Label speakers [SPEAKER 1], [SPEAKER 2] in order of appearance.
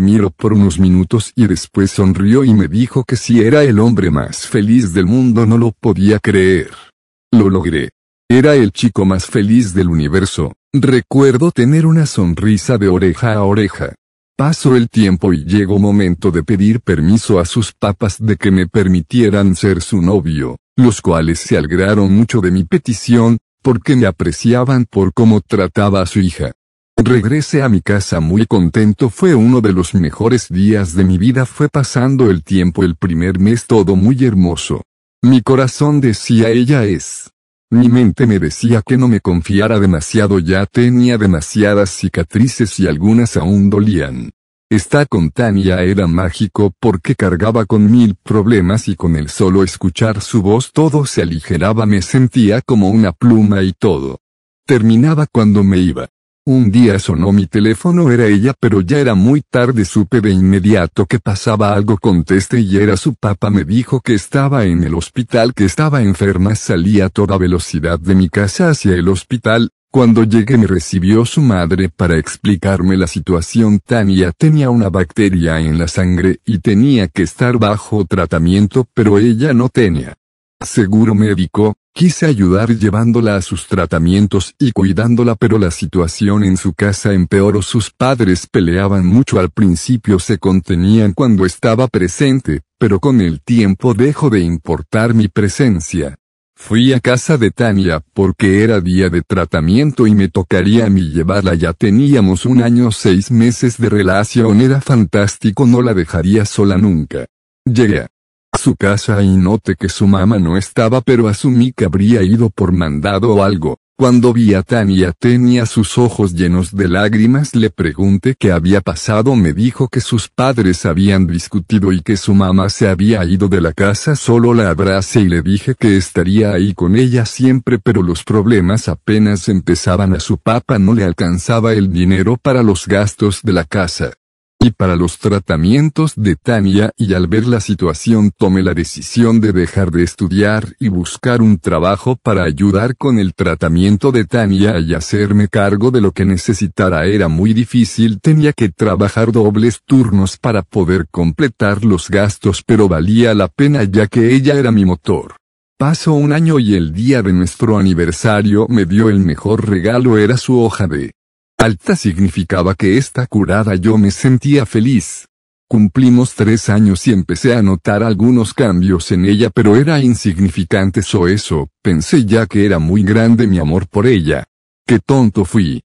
[SPEAKER 1] miró por unos minutos y después sonrió y me dijo que si era el hombre más feliz del mundo no lo podía creer. Lo logré. Era el chico más feliz del universo. Recuerdo tener una sonrisa de oreja a oreja. Pasó el tiempo y llegó momento de pedir permiso a sus papas de que me permitieran ser su novio, los cuales se alegraron mucho de mi petición, porque me apreciaban por cómo trataba a su hija. Regresé a mi casa muy contento fue uno de los mejores días de mi vida fue pasando el tiempo el primer mes todo muy hermoso. Mi corazón decía ella es. Mi mente me decía que no me confiara demasiado ya tenía demasiadas cicatrices y algunas aún dolían. Estar con Tania era mágico porque cargaba con mil problemas y con el solo escuchar su voz todo se aligeraba me sentía como una pluma y todo. Terminaba cuando me iba. Un día sonó mi teléfono era ella pero ya era muy tarde supe de inmediato que pasaba algo contesté y era su papá me dijo que estaba en el hospital que estaba enferma salí a toda velocidad de mi casa hacia el hospital, cuando llegué me recibió su madre para explicarme la situación. Tania tenía una bacteria en la sangre y tenía que estar bajo tratamiento pero ella no tenía. Seguro médico, quise ayudar llevándola a sus tratamientos y cuidándola pero la situación en su casa empeoró sus padres peleaban mucho al principio se contenían cuando estaba presente, pero con el tiempo dejó de importar mi presencia. Fui a casa de Tania porque era día de tratamiento y me tocaría a mí llevarla ya teníamos un año seis meses de relación era fantástico no la dejaría sola nunca. Llegué su casa y noté que su mamá no estaba pero asumí que habría ido por mandado o algo, cuando vi a Tania tenía sus ojos llenos de lágrimas le pregunté qué había pasado me dijo que sus padres habían discutido y que su mamá se había ido de la casa solo la abracé y le dije que estaría ahí con ella siempre pero los problemas apenas empezaban a su papá no le alcanzaba el dinero para los gastos de la casa y para los tratamientos de Tania y al ver la situación tomé la decisión de dejar de estudiar y buscar un trabajo para ayudar con el tratamiento de Tania y hacerme cargo de lo que necesitara era muy difícil tenía que trabajar dobles turnos para poder completar los gastos pero valía la pena ya que ella era mi motor. Pasó un año y el día de nuestro aniversario me dio el mejor regalo era su hoja de Alta significaba que esta curada yo me sentía feliz. Cumplimos tres años y empecé a notar algunos cambios en ella pero era insignificante o eso, pensé ya que era muy grande mi amor por ella. Qué tonto fui.